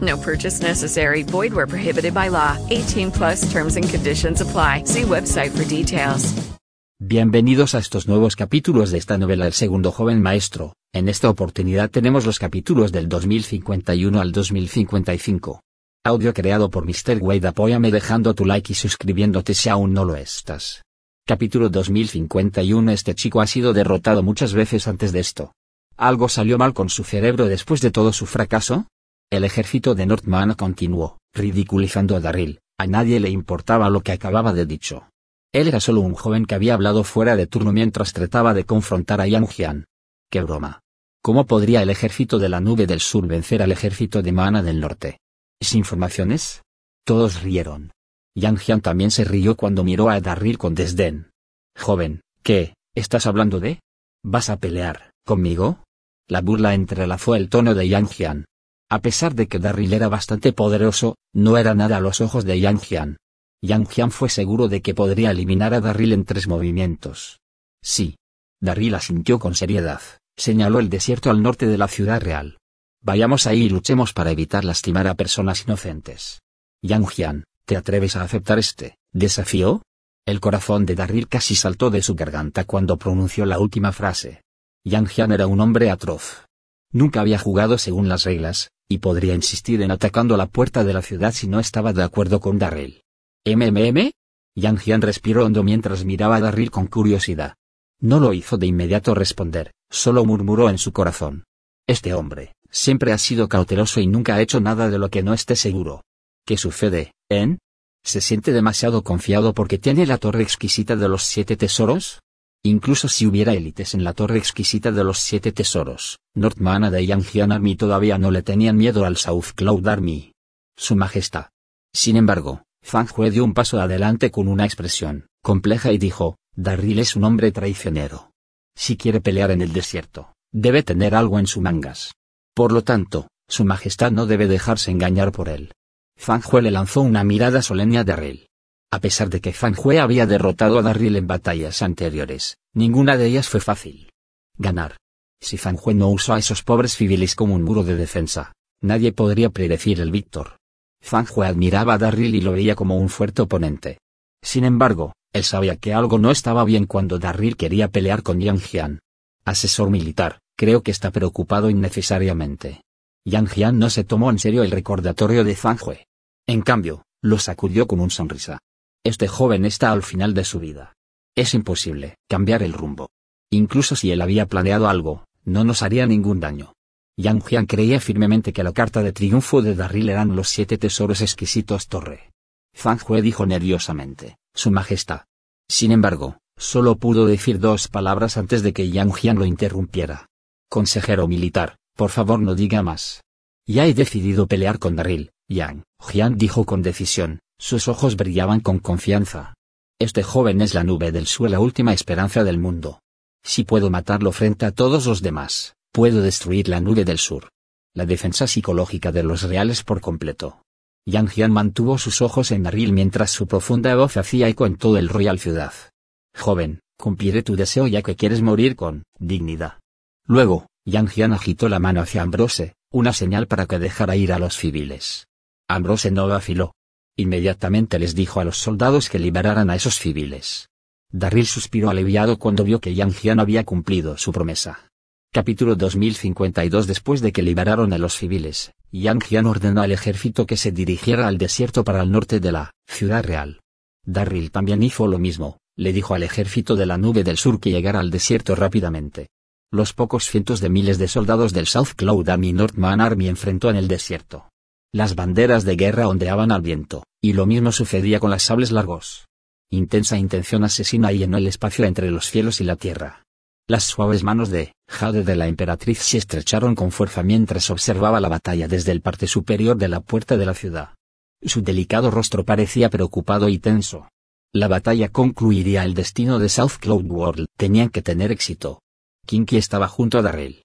No purchase necessary. Void where prohibited by law. 18 plus terms and conditions apply. See website for details. Bienvenidos a estos nuevos capítulos de esta novela El segundo joven maestro. En esta oportunidad tenemos los capítulos del 2051 al 2055. Audio creado por Mr. Wade. Apóyame dejando tu like y suscribiéndote si aún no lo estás. Capítulo 2051 Este chico ha sido derrotado muchas veces antes de esto. ¿Algo salió mal con su cerebro después de todo su fracaso? El ejército de Northman continuó, ridiculizando a Darryl, a nadie le importaba lo que acababa de dicho. Él era solo un joven que había hablado fuera de turno mientras trataba de confrontar a Yang Jian. ¡Qué broma! ¿Cómo podría el ejército de la nube del sur vencer al ejército de Mana del norte? ¿Sin informaciones? Todos rieron. Yang Jian también se rió cuando miró a Darryl con desdén. Joven, ¿qué, estás hablando de? ¿Vas a pelear, conmigo? La burla entrelazó el tono de Yang Jian. A pesar de que Darryl era bastante poderoso, no era nada a los ojos de Yang Jian. Yang Jian fue seguro de que podría eliminar a Darryl en tres movimientos. Sí. Darryl asintió con seriedad, señaló el desierto al norte de la ciudad real. Vayamos ahí y luchemos para evitar lastimar a personas inocentes. Yang Jian, ¿te atreves a aceptar este desafío? El corazón de Darryl casi saltó de su garganta cuando pronunció la última frase. Yang Jian era un hombre atroz. Nunca había jugado según las reglas, y podría insistir en atacando la puerta de la ciudad si no estaba de acuerdo con Darryl. ¿MMM? Yang Jian respiró hondo mientras miraba a Darryl con curiosidad. No lo hizo de inmediato responder, solo murmuró en su corazón. Este hombre, siempre ha sido cauteloso y nunca ha hecho nada de lo que no esté seguro. ¿Qué sucede, en? ¿Se siente demasiado confiado porque tiene la torre exquisita de los siete tesoros? Incluso si hubiera élites en la torre exquisita de los siete tesoros, Northmana de Jian Army todavía no le tenían miedo al South Cloud Army. Su Majestad. Sin embargo, Fang Hue dio un paso adelante con una expresión compleja y dijo, Darryl es un hombre traicionero. Si quiere pelear en el desierto, debe tener algo en su mangas. Por lo tanto, su Majestad no debe dejarse engañar por él. Fang Hue le lanzó una mirada solemne a Darryl. A pesar de que Fan Hue había derrotado a Darryl en batallas anteriores, ninguna de ellas fue fácil. Ganar. Si Fan Hue no usó a esos pobres civiles como un muro de defensa, nadie podría predecir el Víctor. Fan Hue admiraba a Darryl y lo veía como un fuerte oponente. Sin embargo, él sabía que algo no estaba bien cuando Darryl quería pelear con Yang Jian. Asesor militar, creo que está preocupado innecesariamente. Yang Jian no se tomó en serio el recordatorio de Fan Hue. En cambio, lo sacudió con una sonrisa. Este joven está al final de su vida. Es imposible cambiar el rumbo. Incluso si él había planeado algo, no nos haría ningún daño. Yang Jian creía firmemente que la carta de triunfo de Darryl eran los siete tesoros exquisitos Torre. Fang Hue dijo nerviosamente, Su Majestad. Sin embargo, solo pudo decir dos palabras antes de que Yang Jian lo interrumpiera. Consejero militar, por favor no diga más. Ya he decidido pelear con Darryl, Yang Jian dijo con decisión, sus ojos brillaban con confianza. Este joven es la nube del sur, la última esperanza del mundo. Si puedo matarlo frente a todos los demás, puedo destruir la nube del sur. La defensa psicológica de los reales por completo. Yang Jian mantuvo sus ojos en Darryl mientras su profunda voz hacía eco en todo el Royal Ciudad. Joven, cumpliré tu deseo ya que quieres morir con dignidad. Luego, Yang Jian agitó la mano hacia Ambrose, una señal para que dejara ir a los civiles. Ambrose no vaciló. Inmediatamente les dijo a los soldados que liberaran a esos civiles. Darryl suspiró aliviado cuando vio que Yang Jian había cumplido su promesa. Capítulo 2052 Después de que liberaron a los civiles, Yang Jian ordenó al ejército que se dirigiera al desierto para el norte de la ciudad real. Darryl también hizo lo mismo, le dijo al ejército de la nube del sur que llegara al desierto rápidamente. Los pocos cientos de miles de soldados del South Cloud Army Northman Army enfrentó en el desierto. Las banderas de guerra ondeaban al viento, y lo mismo sucedía con las sables largos. Intensa intención asesina llenó el espacio entre los cielos y la tierra. Las suaves manos de Jade de la emperatriz se estrecharon con fuerza mientras observaba la batalla desde el parte superior de la puerta de la ciudad. Su delicado rostro parecía preocupado y tenso. La batalla concluiría el destino de South Cloud World. Tenían que tener éxito. Kinky estaba junto a Darrell.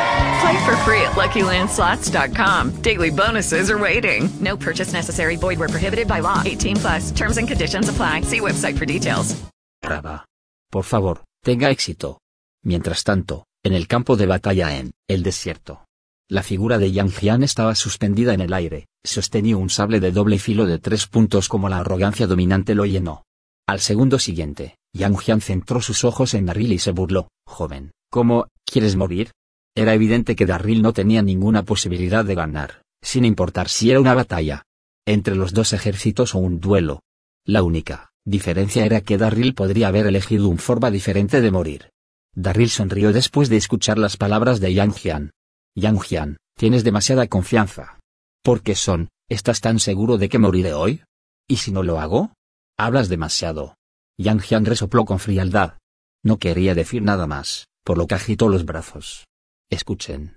Play for free at LuckyLandSlots.com. Daily bonuses are waiting. No purchase necessary. Void where prohibited by law. 18 plus. Terms and conditions apply. See website for details. Raba. Por favor, tenga éxito. Mientras tanto, en el campo de batalla en el desierto. La figura de Yang Jian estaba suspendida en el aire, sostenía un sable de doble filo de tres puntos como la arrogancia dominante lo llenó. Al segundo siguiente, Yang Jian centró sus ojos en Darryl y se burló, joven, ¿cómo, quieres morir? Era evidente que Darryl no tenía ninguna posibilidad de ganar, sin importar si era una batalla entre los dos ejércitos o un duelo. La única diferencia era que Darryl podría haber elegido un forma diferente de morir. Darryl sonrió después de escuchar las palabras de Yang Jian. Yang Jian, tienes demasiada confianza. ¿Por qué son? ¿Estás tan seguro de que moriré hoy? ¿Y si no lo hago? Hablas demasiado. Yang Jian resopló con frialdad. No quería decir nada más, por lo que agitó los brazos. Escuchen.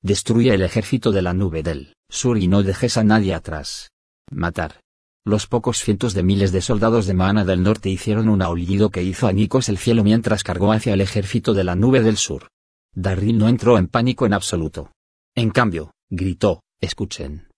Destruye el ejército de la nube del sur y no dejes a nadie atrás. Matar. Los pocos cientos de miles de soldados de Mana del norte hicieron un aullido que hizo añicos el cielo mientras cargó hacia el ejército de la nube del sur. Darryl no entró en pánico en absoluto. En cambio, gritó, escuchen.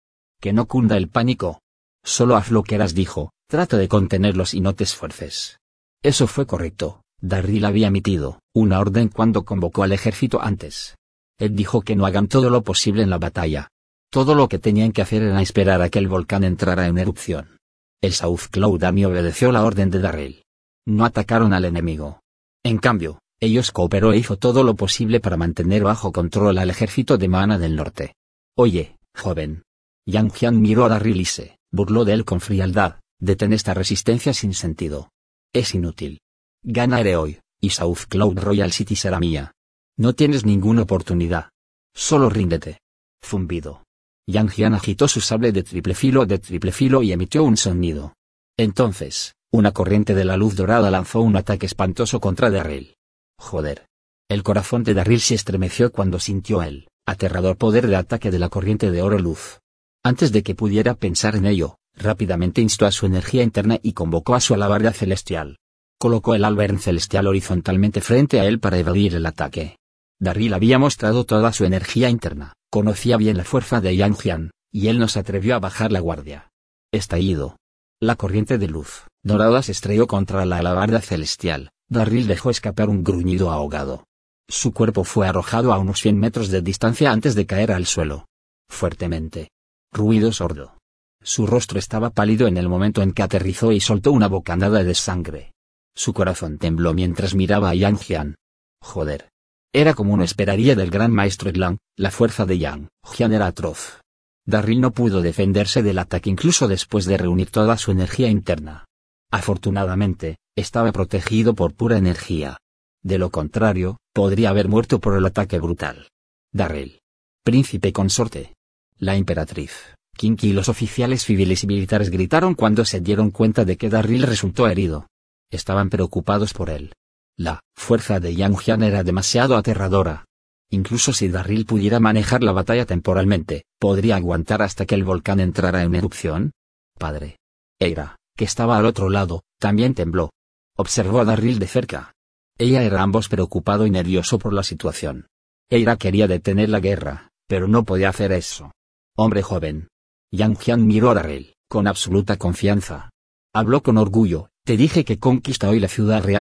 Que no cunda el pánico. Solo haz lo que harás dijo, trata de contenerlos y no te esfuerces. Eso fue correcto, Darryl había emitido una orden cuando convocó al ejército antes. Él dijo que no hagan todo lo posible en la batalla. Todo lo que tenían que hacer era esperar a que el volcán entrara en erupción. El South Cloud Army obedeció la orden de Darrell. No atacaron al enemigo. En cambio, ellos cooperó e hizo todo lo posible para mantener bajo control al ejército de Mana del norte. Oye, joven. Yang Jian miró a Darryl y se burló de él con frialdad, detén esta resistencia sin sentido. Es inútil. Ganaré hoy, y South Cloud Royal City será mía. No tienes ninguna oportunidad. Solo ríndete. Zumbido. Yang Jian agitó su sable de triple filo de triple filo y emitió un sonido. Entonces, una corriente de la luz dorada lanzó un ataque espantoso contra Darryl. Joder. El corazón de Darryl se estremeció cuando sintió el aterrador poder de ataque de la corriente de oro luz. Antes de que pudiera pensar en ello, rápidamente instó a su energía interna y convocó a su alabarda celestial. Colocó el Albern celestial horizontalmente frente a él para evadir el ataque. Darryl había mostrado toda su energía interna, conocía bien la fuerza de Yang Jian, y él no se atrevió a bajar la guardia. Estallido. La corriente de luz dorada se estrelló contra la alabarda celestial. Darryl dejó escapar un gruñido ahogado. Su cuerpo fue arrojado a unos 100 metros de distancia antes de caer al suelo. Fuertemente. Ruido sordo. Su rostro estaba pálido en el momento en que aterrizó y soltó una bocanada de sangre. Su corazón tembló mientras miraba a Yang Jian. Joder. Era como uno esperaría del gran maestro Lang, la fuerza de Yang Jian era atroz. Darryl no pudo defenderse del ataque incluso después de reunir toda su energía interna. Afortunadamente, estaba protegido por pura energía. De lo contrario, podría haber muerto por el ataque brutal. Darrell. Príncipe consorte. La emperatriz, Kinky y los oficiales civiles y militares gritaron cuando se dieron cuenta de que Darryl resultó herido. Estaban preocupados por él. La fuerza de Yang Jian era demasiado aterradora. Incluso si Darryl pudiera manejar la batalla temporalmente, ¿podría aguantar hasta que el volcán entrara en erupción? Padre. Eira, que estaba al otro lado, también tembló. Observó a Darryl de cerca. Ella era ambos preocupado y nervioso por la situación. Eira quería detener la guerra, pero no podía hacer eso. Hombre joven. Yang Jian miró a Darryl, con absoluta confianza. Habló con orgullo, te dije que conquista hoy la ciudad real.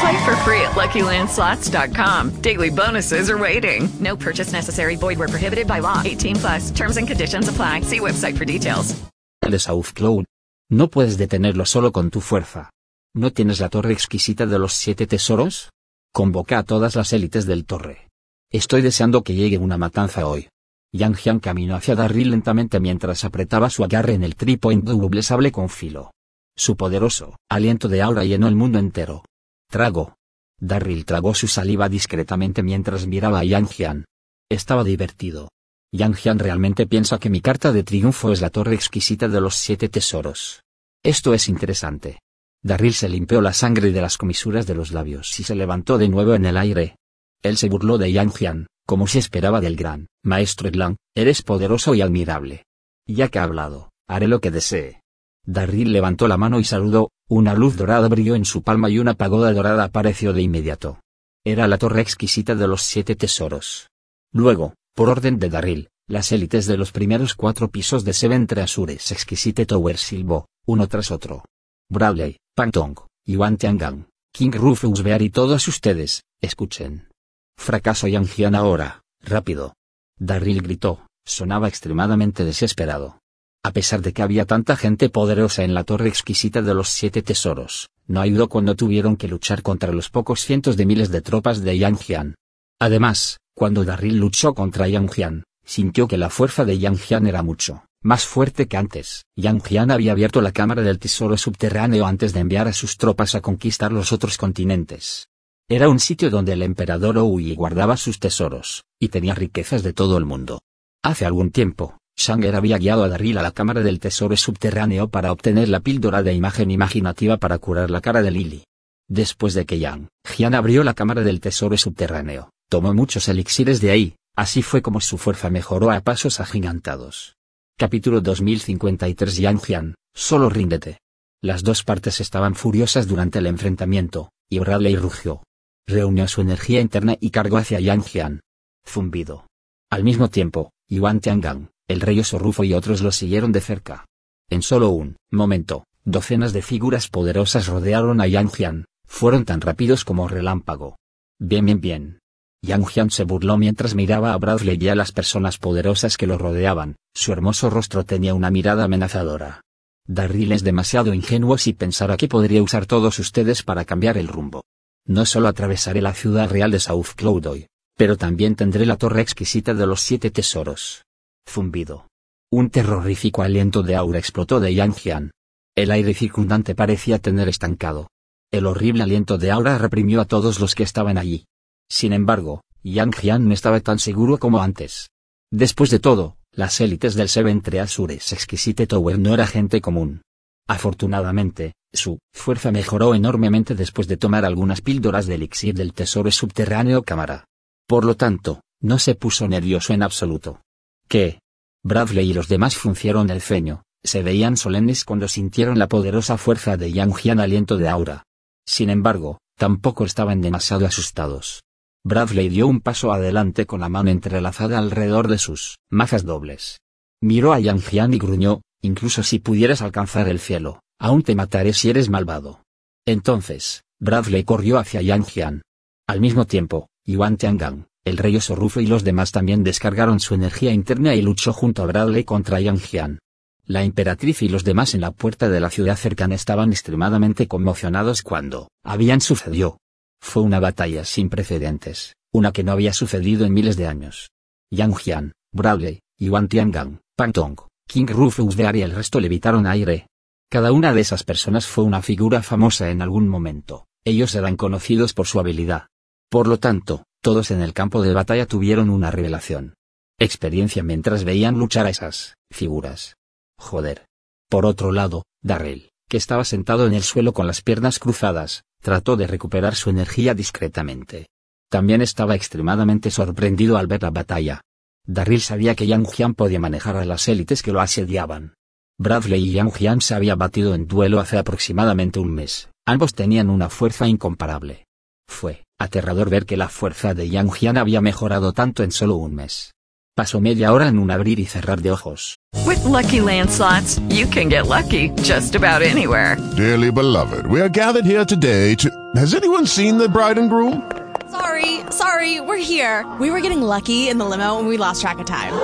Play for free at LuckyLandSlots.com. Daily bonuses are waiting. No purchase necessary. Void where prohibited by law. 18 plus. Terms and conditions apply. See website for details. De South Cloud. No puedes detenerlo solo con tu fuerza. ¿No tienes la torre exquisita de los siete tesoros? Convoca a todas las élites del torre. Estoy deseando que llegue una matanza hoy. Yang Jian caminó hacia Darryl lentamente mientras apretaba su agarre en el trípode doble sable con filo. Su poderoso aliento de aura llenó el mundo entero. Trago. Darryl tragó su saliva discretamente mientras miraba a Yang Jian. Estaba divertido. Yang Jian realmente piensa que mi carta de triunfo es la torre exquisita de los siete tesoros. Esto es interesante. Darryl se limpió la sangre de las comisuras de los labios y se levantó de nuevo en el aire. Él se burló de Yang Jian, como se esperaba del gran maestro Edlan, eres poderoso y admirable. Ya que ha hablado, haré lo que desee. Darryl levantó la mano y saludó, una luz dorada brilló en su palma y una pagoda dorada apareció de inmediato. Era la torre exquisita de los siete tesoros. Luego, por orden de Darryl, las élites de los primeros cuatro pisos de Seven Treasures Exquisite Tower silbó, uno tras otro. Bradley, Pantong, Yuan Tiangang, King Rufus Bear y todos ustedes, escuchen. Fracaso Yang ahora, rápido. Darryl gritó, sonaba extremadamente desesperado. A pesar de que había tanta gente poderosa en la torre exquisita de los siete tesoros, no ayudó cuando tuvieron que luchar contra los pocos cientos de miles de tropas de Yang Jian. Además, cuando Darryl luchó contra Yang Jian, sintió que la fuerza de Yang Jian era mucho más fuerte que antes. Yang Jian había abierto la cámara del tesoro subterráneo antes de enviar a sus tropas a conquistar los otros continentes. Era un sitio donde el emperador Oui guardaba sus tesoros, y tenía riquezas de todo el mundo. Hace algún tiempo, Shanger había guiado a Darryl a la cámara del tesoro subterráneo para obtener la píldora de imagen imaginativa para curar la cara de Lily. Después de que Yang Jian abrió la cámara del tesoro subterráneo, tomó muchos elixires de ahí, así fue como su fuerza mejoró a pasos agigantados. Capítulo 2053 Yang Jian, solo ríndete. Las dos partes estaban furiosas durante el enfrentamiento, y Bradley rugió reunió su energía interna y cargó hacia Yang Jian. Zumbido. Al mismo tiempo, Yuan Tiangang, el rey Osorrufo y otros lo siguieron de cerca. En solo un momento, docenas de figuras poderosas rodearon a Yang Jian, fueron tan rápidos como relámpago. Bien, bien, bien. Yang Jian se burló mientras miraba a Bradley y a las personas poderosas que lo rodeaban, su hermoso rostro tenía una mirada amenazadora. Darryl es demasiado ingenuo si pensara que podría usar todos ustedes para cambiar el rumbo. No solo atravesaré la ciudad real de South Cloudoy, pero también tendré la torre exquisita de los siete tesoros. Zumbido. Un terrorífico aliento de aura explotó de Yang Jian. El aire circundante parecía tener estancado. El horrible aliento de aura reprimió a todos los que estaban allí. Sin embargo, Yang Jian no estaba tan seguro como antes. Después de todo, las élites del Seven Treasures Exquisite Tower no era gente común. Afortunadamente, su fuerza mejoró enormemente después de tomar algunas píldoras de elixir del tesoro subterráneo cámara. Por lo tanto, no se puso nervioso en absoluto. ¿Qué? Bradley y los demás fruncieron el ceño, se veían solemnes cuando sintieron la poderosa fuerza de Yang Jian aliento de aura. Sin embargo, tampoco estaban demasiado asustados. Bradley dio un paso adelante con la mano entrelazada alrededor de sus mazas dobles. Miró a Yang Jian y gruñó, incluso si pudieras alcanzar el cielo, Aún te mataré si eres malvado. Entonces, Bradley corrió hacia Yang Jian. Al mismo tiempo, Yuan Tiangang, el rey Osorrufo y los demás también descargaron su energía interna y luchó junto a Bradley contra Yang Jian. La emperatriz y los demás en la puerta de la ciudad cercana estaban extremadamente conmocionados cuando habían sucedió. Fue una batalla sin precedentes, una que no había sucedido en miles de años. Yang Jian, Bradley, Yuan Tiangang, Pang Tong, King Rufus Bear y el resto levitaron aire. Cada una de esas personas fue una figura famosa en algún momento, ellos eran conocidos por su habilidad. Por lo tanto, todos en el campo de batalla tuvieron una revelación. Experiencia mientras veían luchar a esas figuras. Joder. Por otro lado, Darrell, que estaba sentado en el suelo con las piernas cruzadas, trató de recuperar su energía discretamente. También estaba extremadamente sorprendido al ver la batalla. Darryl sabía que Yang Jian podía manejar a las élites que lo asediaban. Bradley y Yang Jian se había batido en duelo hace aproximadamente un mes, ambos tenían una fuerza incomparable. Fue aterrador ver que la fuerza de Yang Jian había mejorado tanto en solo un mes. Pasó media hora en un abrir y cerrar de ojos. With lucky landslots, you can get lucky just about anywhere. Dearly beloved, we are gathered here today to. Has anyone seen the bride and groom? Sorry, sorry, we're here. We were getting lucky in the limo and we lost track of time.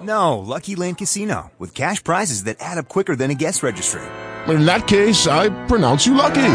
No, Lucky Land Casino, with cash prizes that add up quicker than a guest registry. In that case, I pronounce you lucky.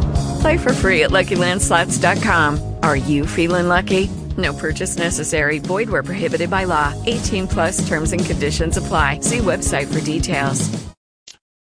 Play for free at LuckyLandSlots.com. Are you feeling lucky? No purchase necessary. Void where prohibited by law. 18 plus terms and conditions apply. See website for details.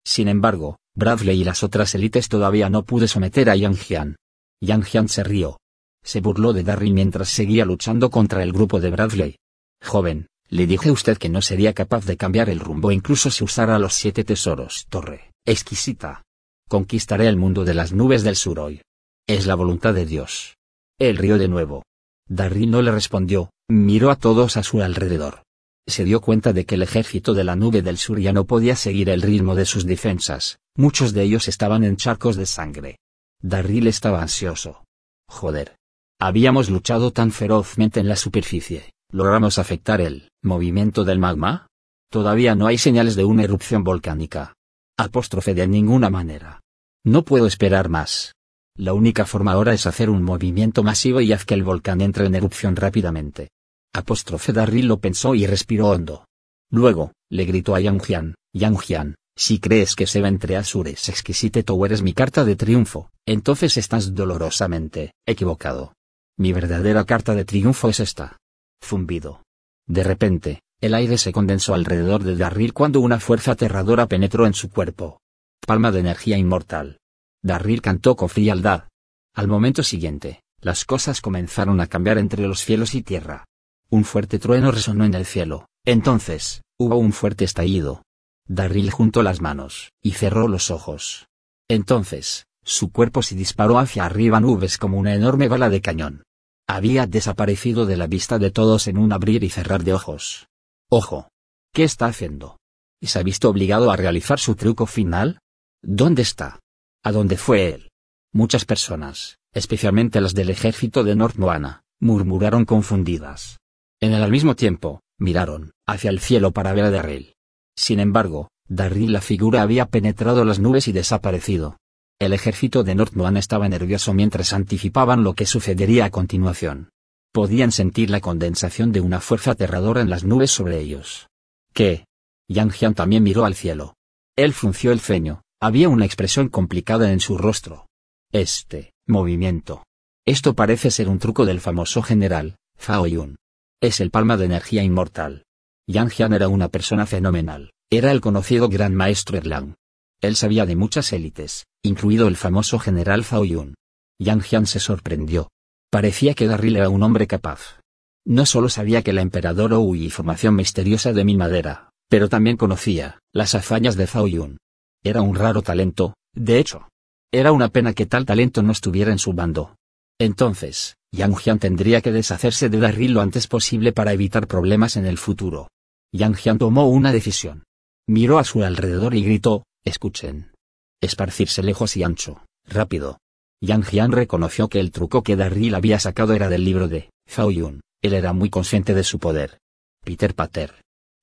Sin embargo, Bradley y las otras élites todavía no pude someter a Yang Jian. Yang Jian se rió. Se burló de Darryl mientras seguía luchando contra el grupo de Bradley. Joven, le dije a usted que no sería capaz de cambiar el rumbo incluso si usara los siete tesoros. Torre, exquisita. Conquistaré el mundo de las nubes del sur hoy. Es la voluntad de Dios. Él rió de nuevo. Darryl no le respondió, miró a todos a su alrededor. Se dio cuenta de que el ejército de la nube del sur ya no podía seguir el ritmo de sus defensas, muchos de ellos estaban en charcos de sangre. Darryl estaba ansioso. Joder. Habíamos luchado tan ferozmente en la superficie, ¿logramos afectar el movimiento del magma? Todavía no hay señales de una erupción volcánica. Apóstrofe de ninguna manera. No puedo esperar más. La única forma ahora es hacer un movimiento masivo y haz que el volcán entre en erupción rápidamente. Apóstrofe Darryl lo pensó y respiró hondo. Luego, le gritó a Yang Jian, Yang Jian, si crees que Seba entre Azures Exquisite Tower es mi carta de triunfo, entonces estás dolorosamente equivocado. Mi verdadera carta de triunfo es esta. Zumbido. De repente, el aire se condensó alrededor de Darryl cuando una fuerza aterradora penetró en su cuerpo. Palma de energía inmortal. Darryl cantó con frialdad. Al momento siguiente, las cosas comenzaron a cambiar entre los cielos y tierra. Un fuerte trueno resonó en el cielo, entonces, hubo un fuerte estallido. Darryl juntó las manos, y cerró los ojos. Entonces, su cuerpo se disparó hacia arriba nubes como una enorme bala de cañón. Había desaparecido de la vista de todos en un abrir y cerrar de ojos. Ojo. ¿Qué está haciendo? ¿Y se ha visto obligado a realizar su truco final? ¿Dónde está? ¿A dónde fue él? Muchas personas, especialmente las del ejército de North Moana, murmuraron confundidas. En el al mismo tiempo, miraron hacia el cielo para ver a Darryl. Sin embargo, Darryl la figura había penetrado las nubes y desaparecido. El ejército de North Moana estaba nervioso mientras anticipaban lo que sucedería a continuación. Podían sentir la condensación de una fuerza aterradora en las nubes sobre ellos. ¿Qué? Yang Jian también miró al cielo. Él frunció el ceño, había una expresión complicada en su rostro. Este, movimiento. Esto parece ser un truco del famoso general, Zhao Yun. Es el palma de energía inmortal. Yang Jian era una persona fenomenal, era el conocido gran maestro Erlang. Él sabía de muchas élites, incluido el famoso general Zhao Yun. Yang Jian se sorprendió. Parecía que Darryl era un hombre capaz. No solo sabía que la emperador oí información misteriosa de mi madera, pero también conocía las hazañas de Zhao Yun. Era un raro talento, de hecho. Era una pena que tal talento no estuviera en su bando. Entonces, Yang Jian tendría que deshacerse de Darryl lo antes posible para evitar problemas en el futuro. Yang Jian tomó una decisión. Miró a su alrededor y gritó, escuchen. Esparcirse lejos y ancho, rápido. Yang Jian reconoció que el truco que Darryl había sacado era del libro de Zhao Yun, él era muy consciente de su poder. Peter Pater.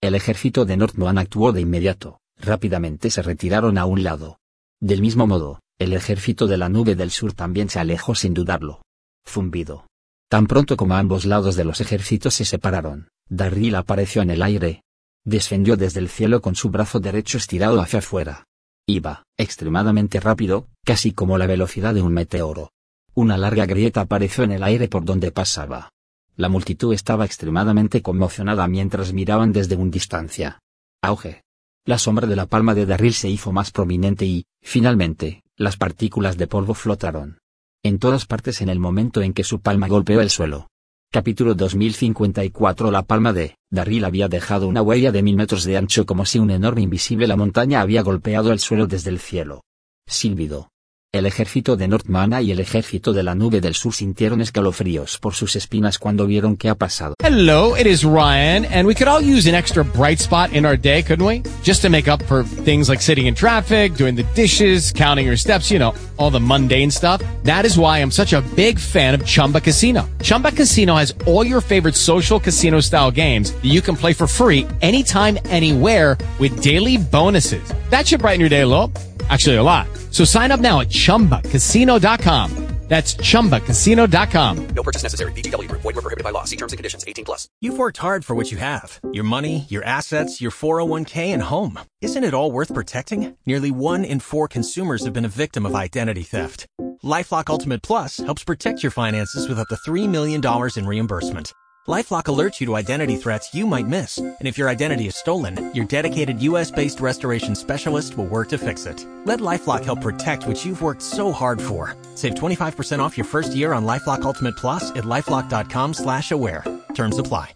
El ejército de Northman actuó de inmediato, rápidamente se retiraron a un lado. Del mismo modo, el ejército de la nube del sur también se alejó sin dudarlo. Zumbido. Tan pronto como ambos lados de los ejércitos se separaron, Darryl apareció en el aire. Descendió desde el cielo con su brazo derecho estirado hacia afuera. Iba, extremadamente rápido, casi como la velocidad de un meteoro. Una larga grieta apareció en el aire por donde pasaba. La multitud estaba extremadamente conmocionada mientras miraban desde un distancia. Auge. La sombra de la palma de Darryl se hizo más prominente y, finalmente, las partículas de polvo flotaron. En todas partes en el momento en que su palma golpeó el suelo. Capítulo 2054 La palma de Darryl había dejado una huella de mil metros de ancho como si un enorme invisible la montaña había golpeado el suelo desde el cielo. Silbido. El ejército de Northmana y el ejército de la nube del sur sintieron escalofríos por sus espinas cuando vieron qué ha pasado. Hello, it is Ryan, and we could all use an extra bright spot in our day, couldn't we? Just to make up for things like sitting in traffic, doing the dishes, counting your steps, you know, all the mundane stuff. That is why I'm such a big fan of Chumba Casino. Chumba Casino has all your favorite social casino style games that you can play for free anytime, anywhere with daily bonuses. That should brighten your day a little. Actually, a lot. So sign up now at chumbacasino.com. That's chumbacasino.com. No purchase necessary. VGW Group. Void were prohibited by law. See terms and conditions. 18 plus. You've worked hard for what you have. Your money, your assets, your 401k, and home. Isn't it all worth protecting? Nearly one in four consumers have been a victim of identity theft. LifeLock Ultimate Plus helps protect your finances with up to $3 million in reimbursement. LifeLock alerts you to identity threats you might miss, and if your identity is stolen, your dedicated U.S.-based restoration specialist will work to fix it. Let LifeLock help protect what you've worked so hard for. Save 25% off your first year on LifeLock Ultimate Plus at lifeLock.com/aware. Terms apply.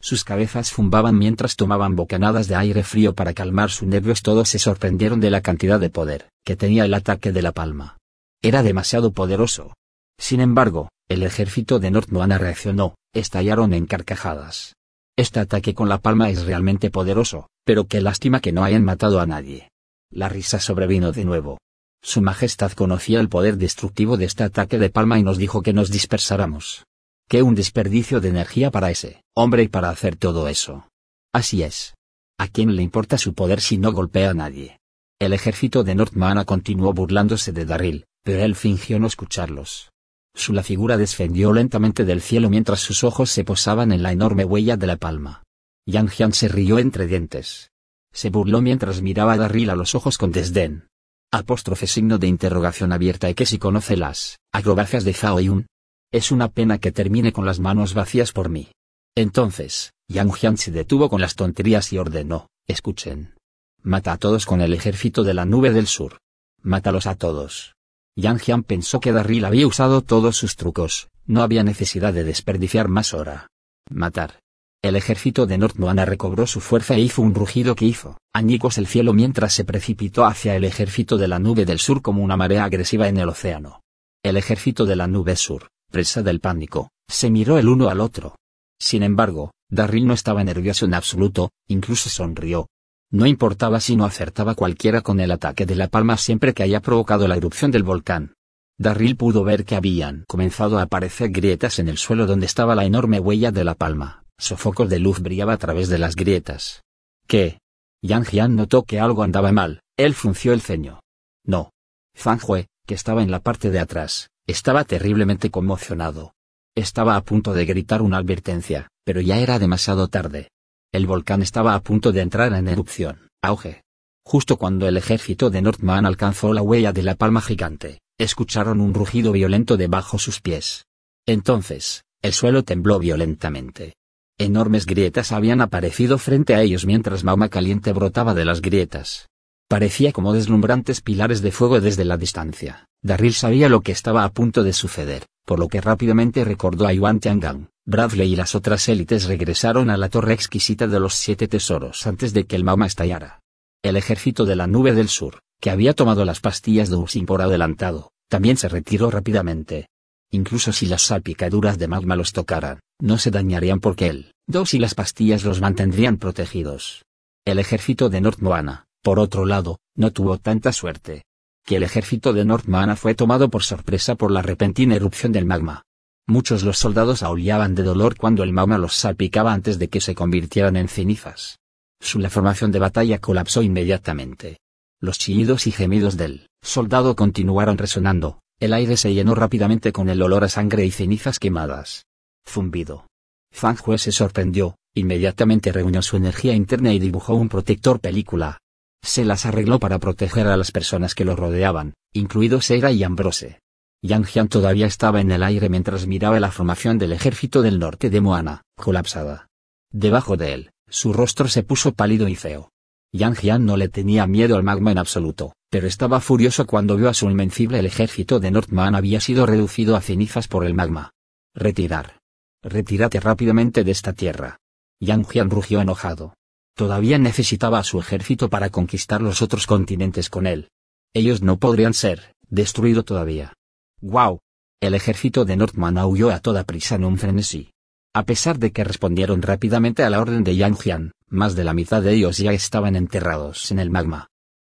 Sus cabezas zumbaban mientras tomaban bocanadas de aire frío para calmar sus nervios. Todos se sorprendieron de la cantidad de poder que tenía el ataque de la palma. Era demasiado poderoso. Sin embargo, el ejército de Northmoana reaccionó, estallaron en carcajadas. Este ataque con la palma es realmente poderoso, pero qué lástima que no hayan matado a nadie. La risa sobrevino de nuevo. Su Majestad conocía el poder destructivo de este ataque de palma y nos dijo que nos dispersáramos. Qué un desperdicio de energía para ese hombre y para hacer todo eso. Así es. ¿A quién le importa su poder si no golpea a nadie? El ejército de Northmana continuó burlándose de Darryl, pero él fingió no escucharlos. Su la figura descendió lentamente del cielo mientras sus ojos se posaban en la enorme huella de la palma. Yang Jian se rió entre dientes. Se burló mientras miraba a Darryl a los ojos con desdén. Apóstrofe signo de interrogación abierta y que si conoce las acrobacias de Zhao Yun. Es una pena que termine con las manos vacías por mí. Entonces, Yang Jian se detuvo con las tonterías y ordenó, escuchen. Mata a todos con el ejército de la nube del sur. Mátalos a todos. Yang Jian pensó que Darryl había usado todos sus trucos, no había necesidad de desperdiciar más hora. Matar. El ejército de Northmoana recobró su fuerza e hizo un rugido que hizo añicos el cielo mientras se precipitó hacia el ejército de la nube del sur como una marea agresiva en el océano. El ejército de la nube sur, presa del pánico, se miró el uno al otro. Sin embargo, Darryl no estaba nervioso en absoluto, incluso sonrió, no importaba si no acertaba cualquiera con el ataque de la palma siempre que haya provocado la erupción del volcán. Darryl pudo ver que habían comenzado a aparecer grietas en el suelo donde estaba la enorme huella de la palma. Sofocos de luz brillaba a través de las grietas. ¿Qué? Yang Jian notó que algo andaba mal, él frunció el ceño. No. Zhang Hue, que estaba en la parte de atrás, estaba terriblemente conmocionado. Estaba a punto de gritar una advertencia, pero ya era demasiado tarde. El volcán estaba a punto de entrar en erupción, auge. Justo cuando el ejército de Northman alcanzó la huella de la palma gigante, escucharon un rugido violento debajo sus pies. Entonces, el suelo tembló violentamente. Enormes grietas habían aparecido frente a ellos mientras magma caliente brotaba de las grietas. Parecía como deslumbrantes pilares de fuego desde la distancia. Darryl sabía lo que estaba a punto de suceder, por lo que rápidamente recordó a Yuan Tiangang. Bradley y las otras élites regresaron a la torre exquisita de los siete tesoros antes de que el magma estallara. El ejército de la nube del sur, que había tomado las pastillas de Ursin por adelantado, también se retiró rápidamente. Incluso si las salpicaduras de magma los tocaran, no se dañarían porque él, dos y las pastillas los mantendrían protegidos. El ejército de North Moana, por otro lado, no tuvo tanta suerte. Que el ejército de North Moana fue tomado por sorpresa por la repentina erupción del magma. Muchos los soldados aullaban de dolor cuando el magma los salpicaba antes de que se convirtieran en cenizas. Su la formación de batalla colapsó inmediatamente. Los chillidos y gemidos del soldado continuaron resonando, el aire se llenó rápidamente con el olor a sangre y cenizas quemadas. Zumbido. Fang Hue se sorprendió, inmediatamente reunió su energía interna y dibujó un protector película. Se las arregló para proteger a las personas que lo rodeaban, incluidos Seira y Ambrose. Yang Jian todavía estaba en el aire mientras miraba la formación del ejército del norte de Moana, colapsada. Debajo de él, su rostro se puso pálido y feo. Yang Jian no le tenía miedo al magma en absoluto, pero estaba furioso cuando vio a su invencible ejército de Northman había sido reducido a cenizas por el magma. Retirar. Retírate rápidamente de esta tierra. Yang Jian rugió enojado. Todavía necesitaba a su ejército para conquistar los otros continentes con él. Ellos no podrían ser destruido todavía. ¡Wow! El ejército de Northman aulló a toda prisa en un frenesí. A pesar de que respondieron rápidamente a la orden de Yang Jian, más de la mitad de ellos ya estaban enterrados en el magma.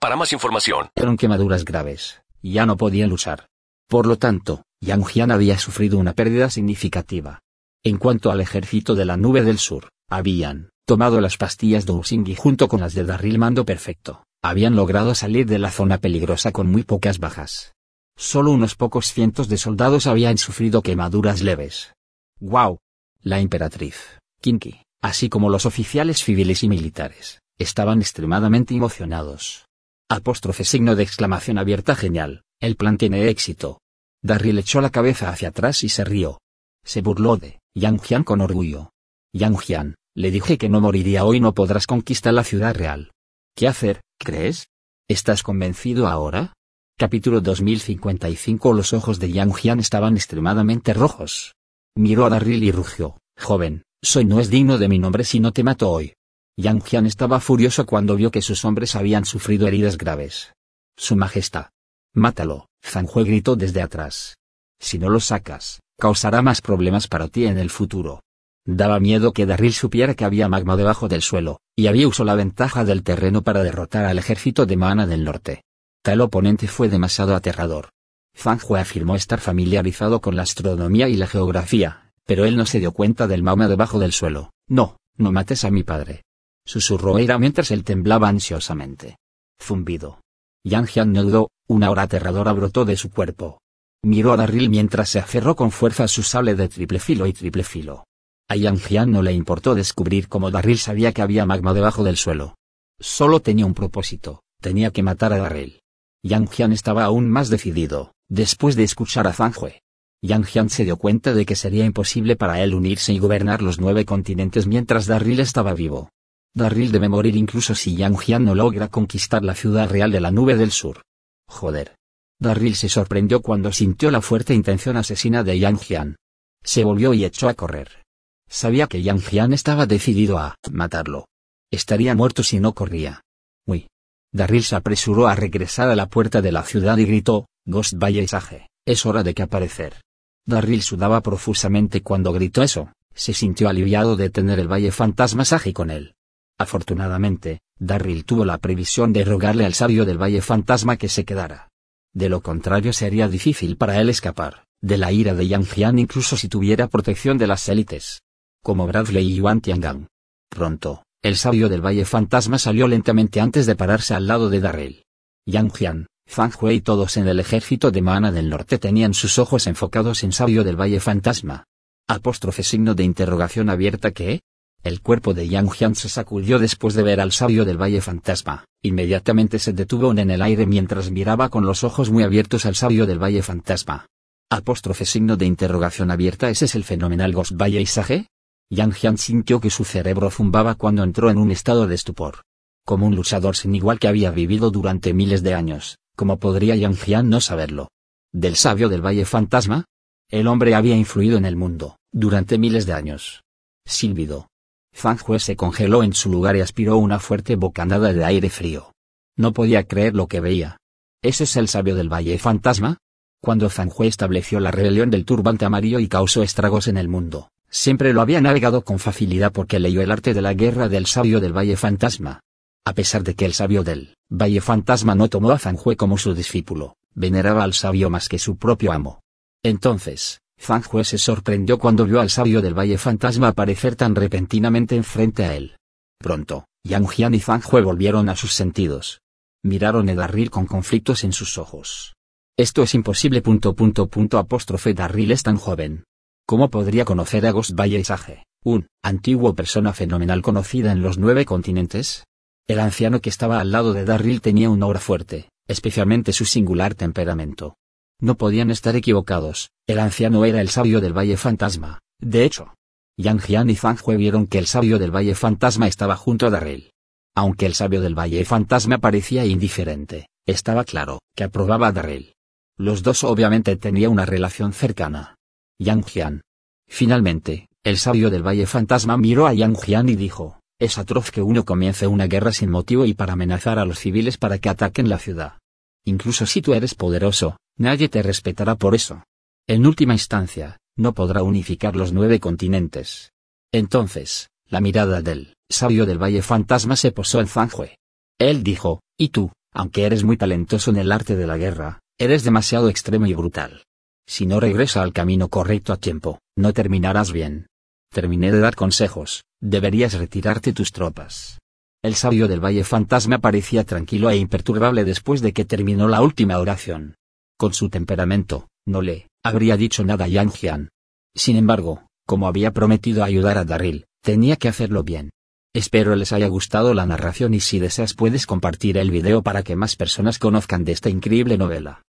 para más información. Eran quemaduras graves. Ya no podían luchar. Por lo tanto, Yang Jian había sufrido una pérdida significativa. En cuanto al ejército de la nube del sur, habían tomado las pastillas de Usingi junto con las de Darryl Mando Perfecto. Habían logrado salir de la zona peligrosa con muy pocas bajas. Solo unos pocos cientos de soldados habían sufrido quemaduras leves. ¡Wow! La emperatriz, Kinki, así como los oficiales civiles y militares, Estaban extremadamente emocionados. Apóstrofe signo de exclamación abierta genial, el plan tiene éxito. Darryl echó la cabeza hacia atrás y se rió. Se burló de Yang Jian con orgullo. Yang Jian, le dije que no moriría hoy no podrás conquistar la ciudad real. ¿Qué hacer, crees? ¿Estás convencido ahora? Capítulo 2055 Los ojos de Yang Jian estaban extremadamente rojos. Miró a Darryl y rugió, joven, soy no es digno de mi nombre si no te mato hoy. Yang Jian estaba furioso cuando vio que sus hombres habían sufrido heridas graves. Su Majestad. Mátalo, Zanjue gritó desde atrás. Si no lo sacas, causará más problemas para ti en el futuro. Daba miedo que Darryl supiera que había magma debajo del suelo, y había usado la ventaja del terreno para derrotar al ejército de Mana del norte. Tal oponente fue demasiado aterrador. Zanjue afirmó estar familiarizado con la astronomía y la geografía, pero él no se dio cuenta del magma debajo del suelo. No, no mates a mi padre susurró Eira mientras él temblaba ansiosamente. Zumbido. Yang Jian dudó, una hora aterradora brotó de su cuerpo. Miró a Darryl mientras se aferró con fuerza a su sable de triple filo y triple filo. A Yang Jian no le importó descubrir cómo Darryl sabía que había magma debajo del suelo. Solo tenía un propósito, tenía que matar a Darryl. Yang Jian estaba aún más decidido, después de escuchar a Zanjue. Yang Jian se dio cuenta de que sería imposible para él unirse y gobernar los nueve continentes mientras Darryl estaba vivo. Darryl debe morir incluso si Yang Jian no logra conquistar la ciudad real de la nube del sur. Joder. Darryl se sorprendió cuando sintió la fuerte intención asesina de Yang Jian. Se volvió y echó a correr. Sabía que Yang Jian estaba decidido a matarlo. Estaría muerto si no corría. Uy. Darryl se apresuró a regresar a la puerta de la ciudad y gritó, Ghost Sage, es hora de que aparecer. Darryl sudaba profusamente cuando gritó eso, se sintió aliviado de tener el Valle Fantasma Sage con él. Afortunadamente, Darryl tuvo la previsión de rogarle al sabio del Valle Fantasma que se quedara. De lo contrario sería difícil para él escapar, de la ira de Yang Jian incluso si tuviera protección de las élites. Como Bradley y Yuan Tiangang. Pronto, el sabio del Valle Fantasma salió lentamente antes de pararse al lado de Darryl. Yang Jian, Fang Hui y todos en el ejército de Mana del Norte tenían sus ojos enfocados en sabio del Valle Fantasma. Apóstrofe signo de interrogación abierta que, el cuerpo de Yang Jian se sacudió después de ver al sabio del Valle Fantasma, Inmediatamente se detuvo en el aire mientras miraba con los ojos muy abiertos al sabio del Valle Fantasma. Apóstrofe signo de interrogación abierta ¿Ese es el fenomenal Ghost Valle Isage? Yang Jian sintió que su cerebro zumbaba cuando entró en un estado de estupor. Como un luchador sin igual que había vivido durante miles de años, ¿cómo podría Yang Jian no saberlo? ¿Del sabio del Valle Fantasma? El hombre había influido en el mundo, durante miles de años. Silbido. Zhang Hue se congeló en su lugar y aspiró una fuerte bocanada de aire frío. No podía creer lo que veía. ¿Ese es el sabio del Valle Fantasma? Cuando Zhang Hue estableció la rebelión del turbante amarillo y causó estragos en el mundo, siempre lo había navegado con facilidad porque leyó el arte de la guerra del sabio del Valle Fantasma. A pesar de que el sabio del Valle Fantasma no tomó a Zhang Hue como su discípulo, veneraba al sabio más que su propio amo. Entonces, Zhang Hue se sorprendió cuando vio al sabio del Valle Fantasma aparecer tan repentinamente enfrente a él. Pronto, Yang Jian y Zhang Hue volvieron a sus sentidos. Miraron a Darryl con conflictos en sus ojos. Esto es imposible. Punto, punto, punto, apóstrofe Darryl es tan joven. ¿Cómo podría conocer a Ghost Valle Sage, un antiguo persona fenomenal conocida en los nueve continentes? El anciano que estaba al lado de Darryl tenía un aura fuerte, especialmente su singular temperamento. No podían estar equivocados, el anciano era el sabio del Valle Fantasma, de hecho. Yang Jian y Zhang Hue vieron que el sabio del Valle Fantasma estaba junto a Darrell. Aunque el sabio del Valle Fantasma parecía indiferente, estaba claro que aprobaba a Darrell. Los dos obviamente tenían una relación cercana. Yang Jian. Finalmente, el sabio del Valle Fantasma miró a Yang Jian y dijo, es atroz que uno comience una guerra sin motivo y para amenazar a los civiles para que ataquen la ciudad. Incluso si tú eres poderoso, nadie te respetará por eso. En última instancia, no podrá unificar los nueve continentes. Entonces, la mirada del sabio del Valle Fantasma se posó en Zanjue. Él dijo, y tú, aunque eres muy talentoso en el arte de la guerra, eres demasiado extremo y brutal. Si no regresa al camino correcto a tiempo, no terminarás bien. Terminé de dar consejos, deberías retirarte tus tropas. El sabio del Valle Fantasma parecía tranquilo e imperturbable después de que terminó la última oración. Con su temperamento, no le habría dicho nada a Yang Jian. Sin embargo, como había prometido ayudar a Darryl, tenía que hacerlo bien. Espero les haya gustado la narración y si deseas puedes compartir el video para que más personas conozcan de esta increíble novela.